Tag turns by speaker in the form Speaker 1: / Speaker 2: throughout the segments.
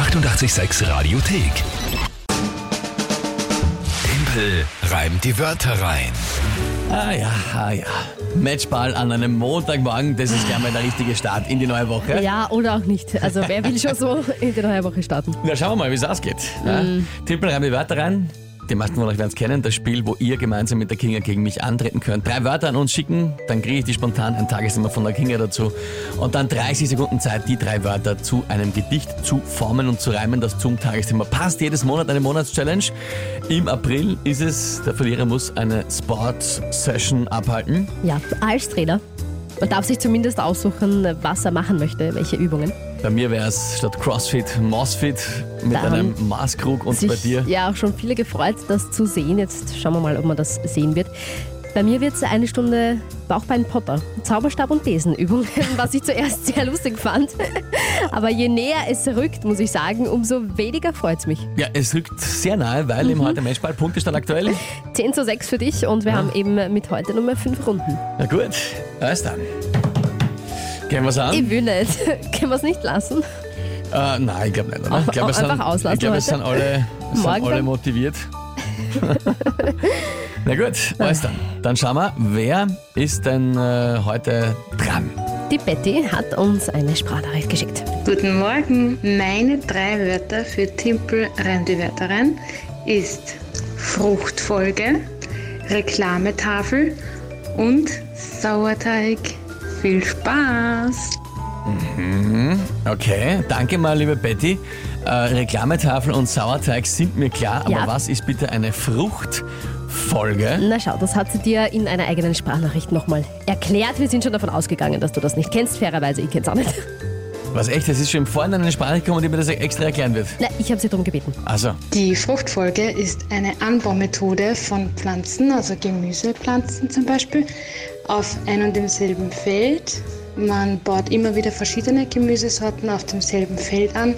Speaker 1: 886 Radiothek. Tempel reimt die Wörter rein.
Speaker 2: Ah ja, ah ja. Matchball an einem Montagmorgen, das ist gleich mal der richtige Start in die neue Woche.
Speaker 3: Ja, oder auch nicht. Also wer will schon so in die neue Woche starten?
Speaker 2: Na, schauen wir mal, wie es ausgeht. Ja. Tippel reimt die Wörter rein. Die meisten von euch werden es kennen, das Spiel, wo ihr gemeinsam mit der Kinga gegen mich antreten könnt. Drei Wörter an uns schicken, dann kriege ich die spontan ein Tagesthema von der Kinga dazu. Und dann 30 Sekunden Zeit, die drei Wörter zu einem Gedicht zu formen und zu reimen, das zum Tagesthema passt. Jedes Monat eine Monatschallenge. Im April ist es, der Verlierer muss eine Sport-Session abhalten.
Speaker 3: Ja, als Trainer. Man darf sich zumindest aussuchen, was er machen möchte, welche Übungen.
Speaker 2: Bei mir wäre es statt CrossFit Mossfit mit
Speaker 3: Da
Speaker 2: einem Maßkrug und bei dir.
Speaker 3: ja auch schon viele gefreut, das zu sehen. Jetzt schauen wir mal, ob man das sehen wird. Bei mir wird es eine Stunde Bauchbein Potter, Zauberstab und Besenübungen, was ich zuerst sehr lustig fand. Aber je näher es rückt, muss ich sagen, umso weniger freut es mich.
Speaker 2: Ja, es rückt sehr nahe, weil
Speaker 3: Mhm.
Speaker 2: im heute Matchball Punktestand aktuell.
Speaker 3: 10 zu 6 für dich und wir haben eben mit heute Nummer 5 Runden.
Speaker 2: Na gut, alles dann. Gehen wir's an?
Speaker 3: Ich will nicht. Können wir es nicht lassen?
Speaker 2: Äh, nein, ich glaube nicht, oder? Ich glaub, wir
Speaker 3: Einfach
Speaker 2: sind,
Speaker 3: auslassen
Speaker 2: Ich glaube, wir
Speaker 3: heute.
Speaker 2: sind alle, wir sind alle motiviert. Na gut, alles dann. Dann schauen wir, wer ist denn äh, heute dran?
Speaker 3: Die Betty hat uns eine Sprachnachricht geschickt.
Speaker 4: Guten Morgen. Meine drei Wörter für Timpel reimt die Wörter rein ist Fruchtfolge, Reklametafel und Sauerteig. Viel Spaß!
Speaker 2: Okay, danke mal, liebe Betty. Äh, Reklametafel und Sauerteig sind mir klar, aber
Speaker 3: Ja.
Speaker 2: was ist bitte eine Fruchtfolge?
Speaker 3: Na schau, das hat sie dir in einer eigenen Sprachnachricht nochmal erklärt. Wir sind schon davon ausgegangen, dass du das nicht kennst. Fairerweise, ich kenn's auch nicht.
Speaker 2: Was echt, das ist schon im Vorhinein eine Sprache gekommen, die mir das extra erklären wird.
Speaker 3: Na, ich habe sie darum gebeten.
Speaker 2: Also,
Speaker 4: Die Fruchtfolge ist eine Anbaumethode von Pflanzen, also Gemüsepflanzen zum Beispiel, auf ein und demselben Feld. Man baut immer wieder verschiedene Gemüsesorten auf demselben Feld an,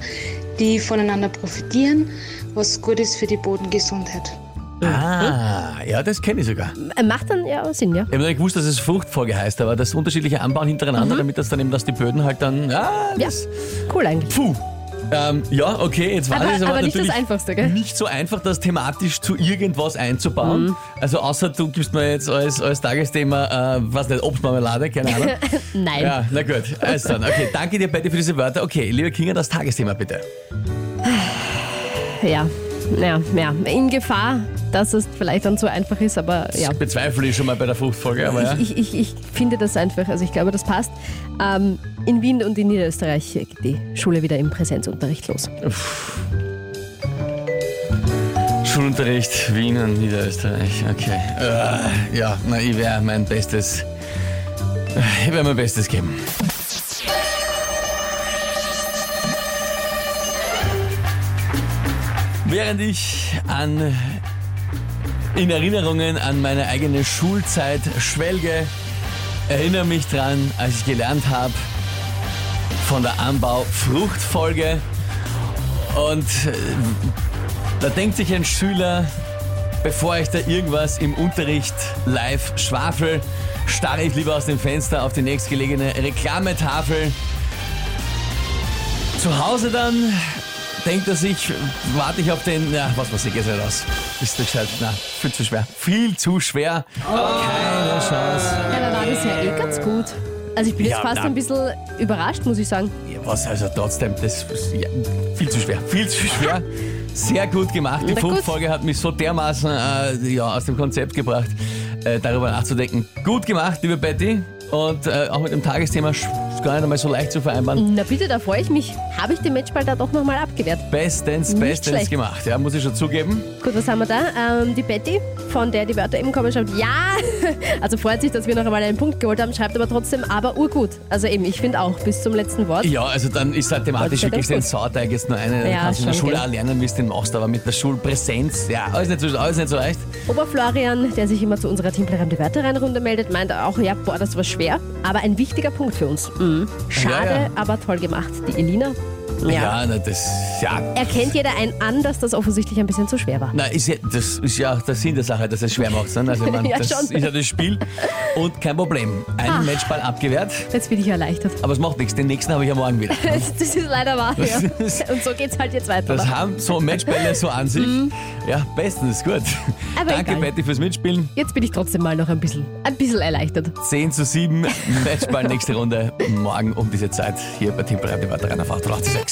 Speaker 4: die voneinander profitieren, was gut ist für die Bodengesundheit.
Speaker 2: ah, ja, das kenne ich sogar.
Speaker 3: Äh, Macht dann ja Sinn, ja?
Speaker 2: Ich habe nicht gewusst, dass es Fruchtfolge heißt, aber das unterschiedliche Anbauen hintereinander, damit das dann eben, dass die Böden halt dann, ja,
Speaker 3: Mhm. Ja, cool eigentlich.
Speaker 2: puh. Ähm, ja, okay, jetzt war
Speaker 3: Aber-
Speaker 2: das aber,
Speaker 3: aber nicht das
Speaker 2: natürlich
Speaker 3: Einfachste, gell?
Speaker 2: nicht so einfach, das thematisch zu irgendwas einzubauen.
Speaker 3: Mhm.
Speaker 2: Also außer du gibst mir jetzt als, als Tagesthema, äh, was nicht, Obstmarmelade, keine Ahnung.
Speaker 3: Nein.
Speaker 2: ja, na gut, also dann, okay, danke dir Betty für diese Wörter. Okay, liebe Kinga, das Tagesthema bitte.
Speaker 3: Ja, ja, ja. In Gefahr, dass es vielleicht dann zu einfach ist, aber ja.
Speaker 2: Das bezweifle ich schon mal bei der Fruchtfolge, aber ja.
Speaker 3: Ich, ich, ich finde das einfach, also ich glaube, das passt. Ähm, in Wien und in Niederösterreich geht die Schule wieder im Präsenzunterricht los.
Speaker 2: Schulunterricht, Wien und Niederösterreich, okay. Äh, ja, na, ich werde mein Bestes, ich werde mein Bestes geben. Während ich an, in Erinnerungen an meine eigene Schulzeit schwelge, erinnere mich dran, als ich gelernt habe von der Anbau-Fruchtfolge und äh, da denkt sich ein Schüler, bevor ich da irgendwas im Unterricht live schwafel, starre ich lieber aus dem Fenster auf die nächstgelegene Reklametafel. Zu Hause dann denkt er sich, warte ich auf den, ja, was weiß ich, nicht aus. Ist das gescheit? Na, viel zu schwer. Viel zu schwer. Keine Chance.
Speaker 3: Ja, dann war das ja eh ganz gut. Also ich bin jetzt
Speaker 2: Ja,
Speaker 3: fast
Speaker 2: na.
Speaker 3: ein bisschen überrascht, muss ich sagen.
Speaker 2: Ja, was also trotzdem, das ist ja, viel zu schwer, viel zu schwer. Sehr gut gemacht. Die
Speaker 3: Na gut.
Speaker 2: Fruchtfolge hat mich so dermaßen äh, ja, aus dem Konzept gebracht, äh, darüber nachzudenken. Gut gemacht, liebe Betty. Und äh, auch mit dem Tagesthema gar nicht einmal so leicht zu vereinbaren.
Speaker 3: Na bitte, da freue ich mich. Habe ich den Matchball da doch nochmal abgewehrt.
Speaker 2: Bestens, bestens
Speaker 3: schlecht.
Speaker 2: gemacht. Ja, muss ich schon zugeben.
Speaker 3: Gut, was haben wir da? Ähm, die Betty, von der die Wörter eben kommen, schreibt, ja, also freut sich, dass wir noch einmal einen Punkt geholt haben, schreibt aber trotzdem, aber urgut. Also eben, ich finde auch, bis zum letzten Wort.
Speaker 2: Ja, also dann ist halt thematisch
Speaker 3: ja
Speaker 2: wirklich den. Sauerteig jetzt nur eine.
Speaker 3: Ja,
Speaker 2: du kannst in der
Speaker 3: schon,
Speaker 2: Schule
Speaker 3: gell.
Speaker 2: auch lernen, wie es den machst, aber mit der Schulpräsenz, ja, alles nicht so, alles nicht so leicht.
Speaker 3: Oberflorian, der sich immer zu unserer Timplerheim Wörter reinrunde meldet, meint auch, ja, boah, das war schwer, aber ein wichtiger Punkt für uns. Mhm. Schade,
Speaker 2: Ja, ja.
Speaker 3: aber toll gemacht. Die Elina,
Speaker 2: Ja, na, das, ja.
Speaker 3: Erkennt jeder ein an, dass das offensichtlich ein bisschen zu schwer war.
Speaker 2: Na, ist ja, das ist ja auch der Sinn der Sache, dass es schwer macht. ne? Also, ich mein,
Speaker 3: Ja,
Speaker 2: das
Speaker 3: schon.
Speaker 2: ist ja das Spiel. Und kein Problem. Ein
Speaker 3: Ah.
Speaker 2: Matchball abgewehrt,
Speaker 3: Jetzt bin ich erleichtert.
Speaker 2: aber es macht nichts. Den nächsten habe ich ja morgen wieder.
Speaker 3: Das ist leider wahr, ja.
Speaker 2: Das ist-
Speaker 3: Und so geht's halt jetzt weiter.
Speaker 2: Das
Speaker 3: oder?
Speaker 2: haben so Matchbälle so an sich. Ja, bestens, gut.
Speaker 3: Mhm. Aber
Speaker 2: Danke,
Speaker 3: egal.
Speaker 2: Betty, fürs Mitspielen.
Speaker 3: Jetzt bin ich trotzdem mal noch ein bisschen, ein bisschen erleichtert.
Speaker 2: 10 zu 7, Matchball nächste Runde. Morgen um diese Zeit hier bei Team Brand, die Wörter auf 886.